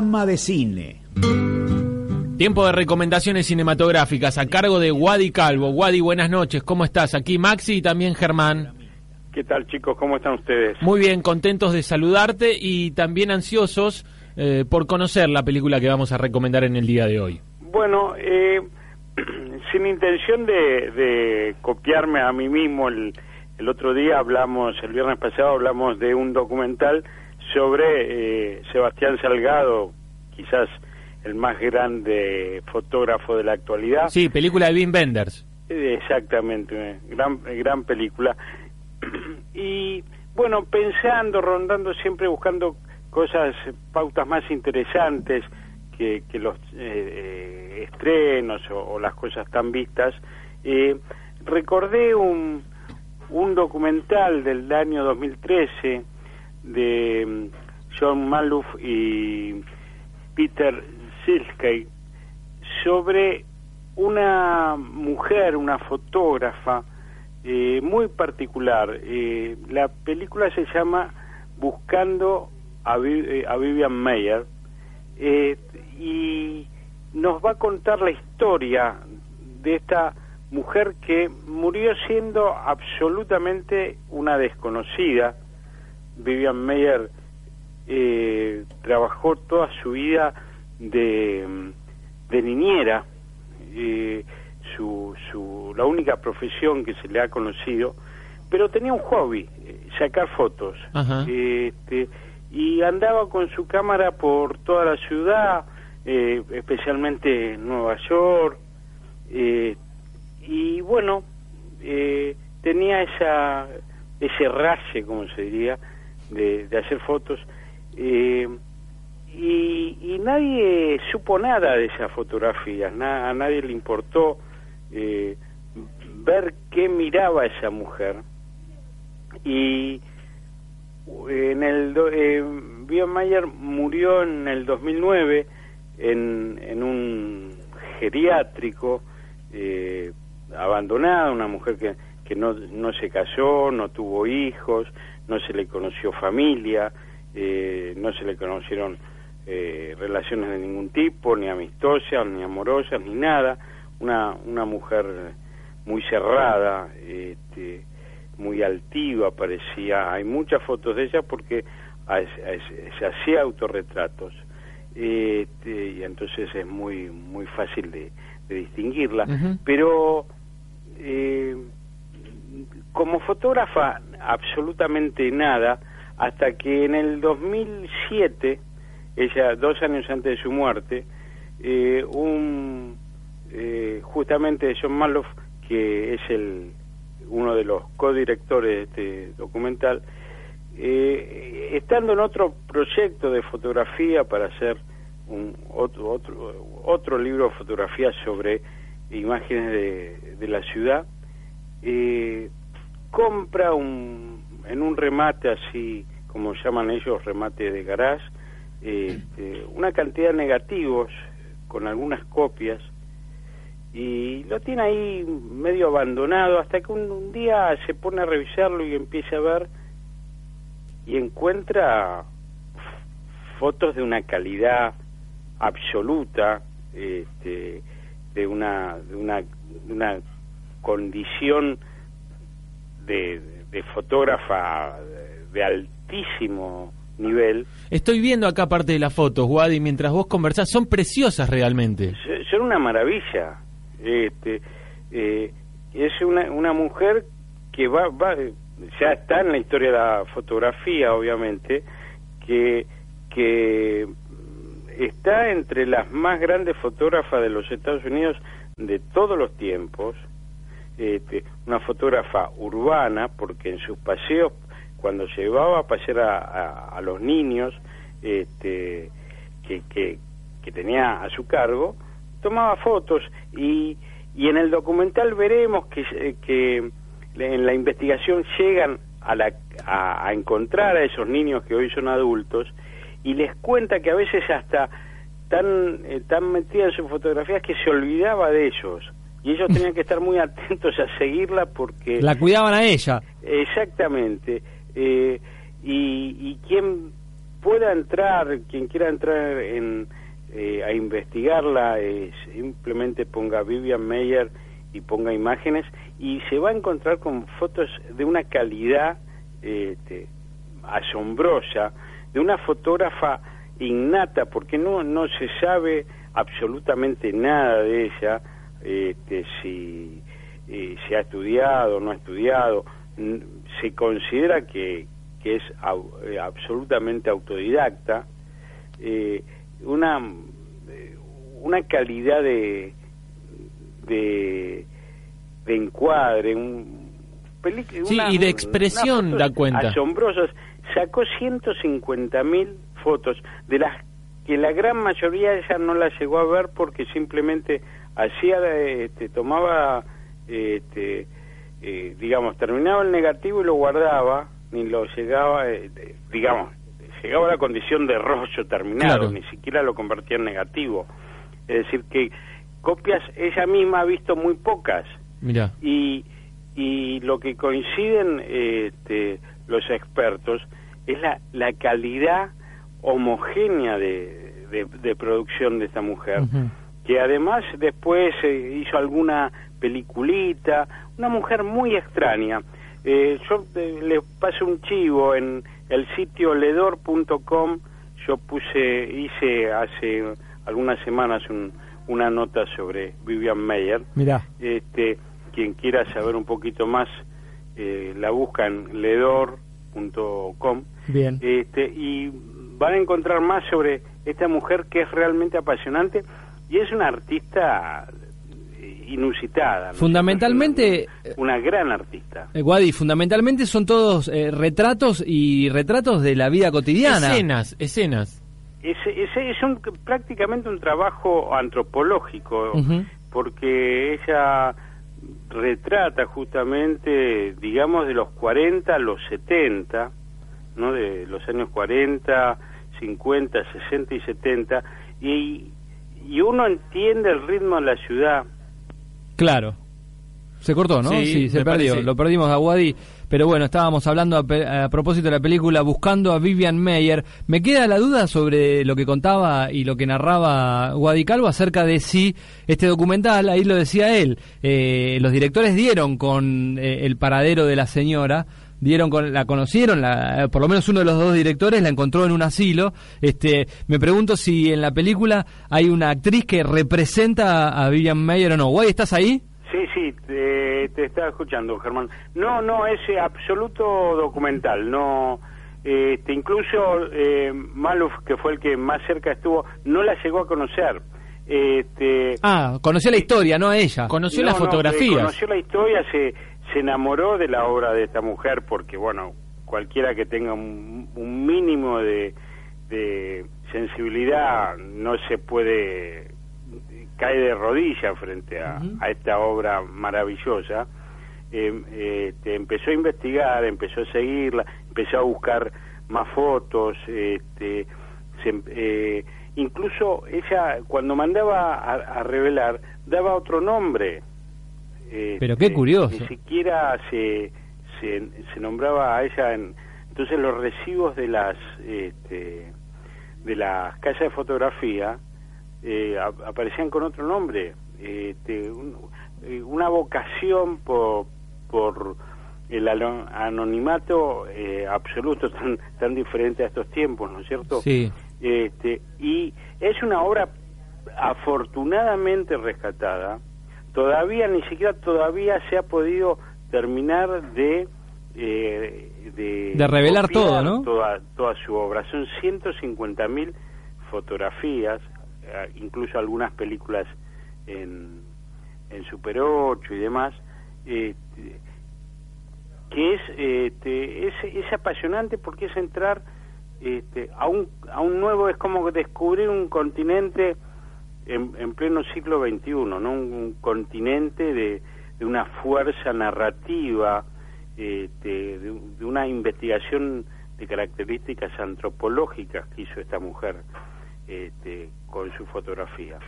Programa de cine. Tiempo de recomendaciones cinematográficas a cargo de Wadi Calvo. Wadi, buenas noches, ¿cómo estás? Aquí Maxi y también Germán. ¿Qué tal chicos? ¿Cómo están ustedes? Muy bien, contentos de saludarte y también ansiosos eh, por conocer la película que vamos a recomendar en el día de hoy. Bueno, eh, sin intención de, copiarme a mí mismo, el, el, otro día hablamos, el viernes pasado hablamos de un documental sobre eh, Sebastián Salgado, quizás el más grande fotógrafo de la actualidad. Sí, película de Wim Wenders. Exactamente, gran, gran película. Y bueno, pensando, rondando, siempre buscando cosas, pautas más interesantes que, los eh, eh, estrenos o, las cosas tan vistas, eh, recordé un, un documental del año 2013 de mm, John Maluf y Peter Silskey sobre una mujer, una fotógrafa eh, muy particular. Eh, la película se llama Buscando a, eh, Vivian Mayer y nos va a contar la historia de esta mujer que murió siendo absolutamente una desconocida. Vivian Mayer trabajó toda su vida de, de niñera. Eh, su, su, la única profesión que se le ha conocido, pero tenía un hobby, eh, sacar fotos. Este, y andaba con su cámara por toda la ciudad, eh, especialmente Nueva York, eh, y bueno, tenía esa ese raye, como se diría, de, de hacer fotos. y, y, nadie supo nada de esas fotografías, a nadie le importó eh, ver qué miraba esa mujer y en el eh, Mayer murió en el 2009 en, en un geriátrico eh, abandonada, una mujer que, que no, no se casó, no tuvo hijos, no se le conoció familia, eh, no se le conocieron eh, relaciones de ningún tipo, ni amistosas, ni amorosas, ni nada una, una mujer muy cerrada, este, muy altiva parecía. Hay muchas fotos de ella porque se hacía autorretratos. Este, y entonces es muy muy fácil de, distinguirla. Pero eh, como fotógrafa absolutamente nada, hasta que en el 2007, ella dos años antes de su muerte, eh, un eh, justamente John Maloff, que es el uno de los codirectores de este documental, eh, estando en otro proyecto de fotografía para hacer un, otro, otro, otro libro de fotografía sobre imágenes de, de la ciudad, eh, compra un, en un remate así, como llaman ellos, remate de garage, este, una cantidad de negativos con algunas copias y lo tiene ahí medio abandonado hasta que un, día se pone a revisarlo y empieza a ver y encuentra fotos de una calidad absoluta este, de una de una, una condición de, de fotógrafa de altísimo nivel. Estoy viendo acá parte de las fotos, Wadi, mientras vos conversás, son preciosas realmente. Son una maravilla. Este, eh, es una, una mujer que va, va, ya está en la historia de la fotografía, obviamente, que, que está entre las más grandes fotógrafas de los Estados Unidos de todos los tiempos, este, una fotógrafa urbana, porque en sus paseos, cuando llevaba a pasear a, a, los niños este, que, que, tenía a su cargo, tomaba fotos y, y en el documental veremos que, eh, que en la investigación llegan a, la, a, encontrar a esos niños que hoy son adultos y les cuenta que a veces hasta tan, eh, tan metida en sus fotografías que se olvidaba de ellos y ellos tenían que estar muy atentos a seguirla porque... La cuidaban a ella. Exactamente. Eh, y, y quién pueda entrar, quien quiera entrar en, eh, a investigarla, simplemente ponga Vivian Meyer y ponga imágenes y se va a encontrar con fotos de una calidad este, asombrosa, de una fotógrafa innata, porque no, no se sabe absolutamente nada de ella, este, si eh, se ha estudiado no ha estudiado, se considera que, que es eh, absolutamente autodidacta, eh, una, una calidad de, de, de encuadre, un, sí, y de expresión da cuenta. Asombrosas. Sacó 150 mil fotos, de las que la gran mayoría ella no la llegó a ver porque simplemente hacía, este, tomaba, este, eh, digamos, terminaba el negativo y lo guardaba, ni lo llegaba, eh, digamos, llegaba a la condición de rollo terminado, ni siquiera lo convertía en negativo. Es decir, que copias ella misma ha visto muy pocas. Mira. Y, y lo que coinciden este, los expertos es la, la calidad homogénea de, de, producción de esta mujer, que además después eh, hizo alguna peliculita, una mujer muy extraña. Eh, yo eh, le paso un chivo en el sitio ledor.com, yo puse, hice hace algunas semanas una nota sobre Vivian Meyer. Mira. Este, quien quiera saber un poquito más, la busca en ledor.com. Bien. Este, y van a encontrar más sobre esta mujer que es realmente apasionante y es una artista eh, inusitada. Fundamentalmente... Una, gran artista. Eh, Guadi, fundamentalmente son todos eh, retratos y retratos de la vida cotidiana. Escenas, escenas. Es, es, un, prácticamente un trabajo antropológico, porque ella retrata justamente, digamos, de los 40 a los 70, ¿no? de los años 40 50, 60 y 70, y, y uno entiende el ritmo de la ciudad. Claro. Se cortó, ¿no? Sí, se perdió. Lo perdimos a Wadi. Pero bueno, estábamos hablando a, propósito de la película Buscando a Vivian Meyer. Me queda la duda sobre lo que contaba y lo que narraba Wadi Calvo acerca de si este documental, ahí lo decía él, eh, los directores dieron con eh, el paradero de la señora dieron con, la conocieron, la, por lo menos uno de los dos directores la encontró en un asilo. Este, me pregunto si en la película hay una actriz que representa a Vivian Mayer o no. Guay, ¿estás ahí? Sí, sí, te, te estaba escuchando, Germán. No, no, es absoluto documental, no... Este, incluso eh, Maluf, que fue el que más cerca estuvo, no la llegó a conocer. Este, ah, conoció la historia, no a ella. Conoció la fotografía. conoció la historia, se, se enamoró de la obra de esta mujer porque, bueno, cualquiera que tenga un, mínimo de, sensibilidad no se puede cae de rodillas frente a, esta obra maravillosa. Em, este, empezó a investigar, empezó a seguirla, empezó a buscar más fotos, este, eh, incluso ella cuando mandaba a revelar daba otro nombre pero qué este, curioso. Ni siquiera se, se, nombraba a ella en... Entonces los recibos de las este, de las casas de fotografía eh, aparecían con otro nombre. Este, eh, una vocación por, por el anonimato eh, absoluto tan, tan diferente a estos tiempos, ¿no es cierto? Sí. Este, y es una obra afortunadamente rescatada, todavía ni siquiera todavía se ha podido terminar de eh, de, revelar todo, ¿no? Toda, toda su obra. Son 150.000 mil fotografías, eh, incluso algunas películas en, en Super 8 y demás, este, que es, este, es, es apasionante porque es entrar este, a, un, a un nuevo, es como descubrir un continente en, pleno siglo XXI, ¿no? Un, continente de, una fuerza narrativa, este, de, una investigación de características antropológicas que hizo esta mujer este, con su fotografía.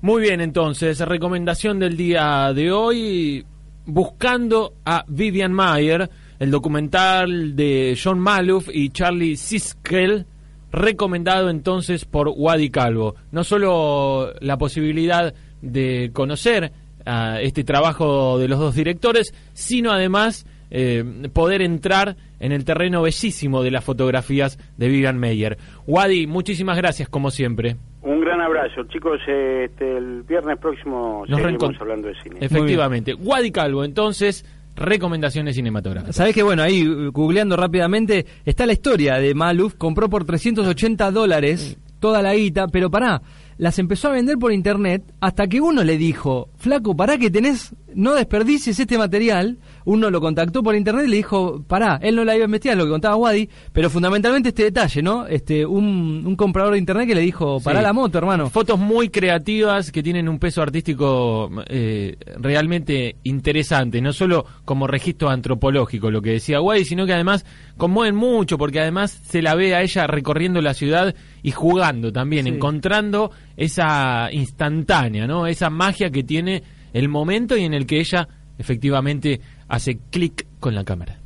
Muy bien, entonces, recomendación del día de hoy, buscando a Vivian Mayer, el documental de John Maluf y Charlie Siskel, recomendado entonces por Wadi Calvo. No solo la posibilidad de conocer a este trabajo de los dos directores, sino además eh, poder entrar en el terreno bellísimo de las fotografías de Vivian Meyer. Wadi, muchísimas gracias como siempre. Un gran abrazo, chicos. Este, el viernes próximo Nos seguimos hablando de cine. Efectivamente. Wadi Calvo, entonces, recomendaciones cinematográficas. Sabés que, bueno, ahí googleando rápidamente, está la historia de Maluf. Compró por 380 dólares toda la guita, pero pará las empezó a vender por internet hasta que uno le dijo, flaco, pará que tenés, no desperdicies este material. Uno lo contactó por internet y le dijo, pará, él no la iba a investigar, lo que contaba Wadi, pero fundamentalmente este detalle, ¿no? Este, un, comprador de internet que le dijo, pará la moto, hermano. Fotos muy creativas que tienen un peso artístico eh, realmente interesante, no solo como registro antropológico, lo que decía Wadi, sino que además conmueven mucho, porque además se la ve a ella recorriendo la ciudad y jugando también, encontrando esa instantánea, ¿no? Esa magia que tiene el momento y en el que ella efectivamente hace clic con la cámara.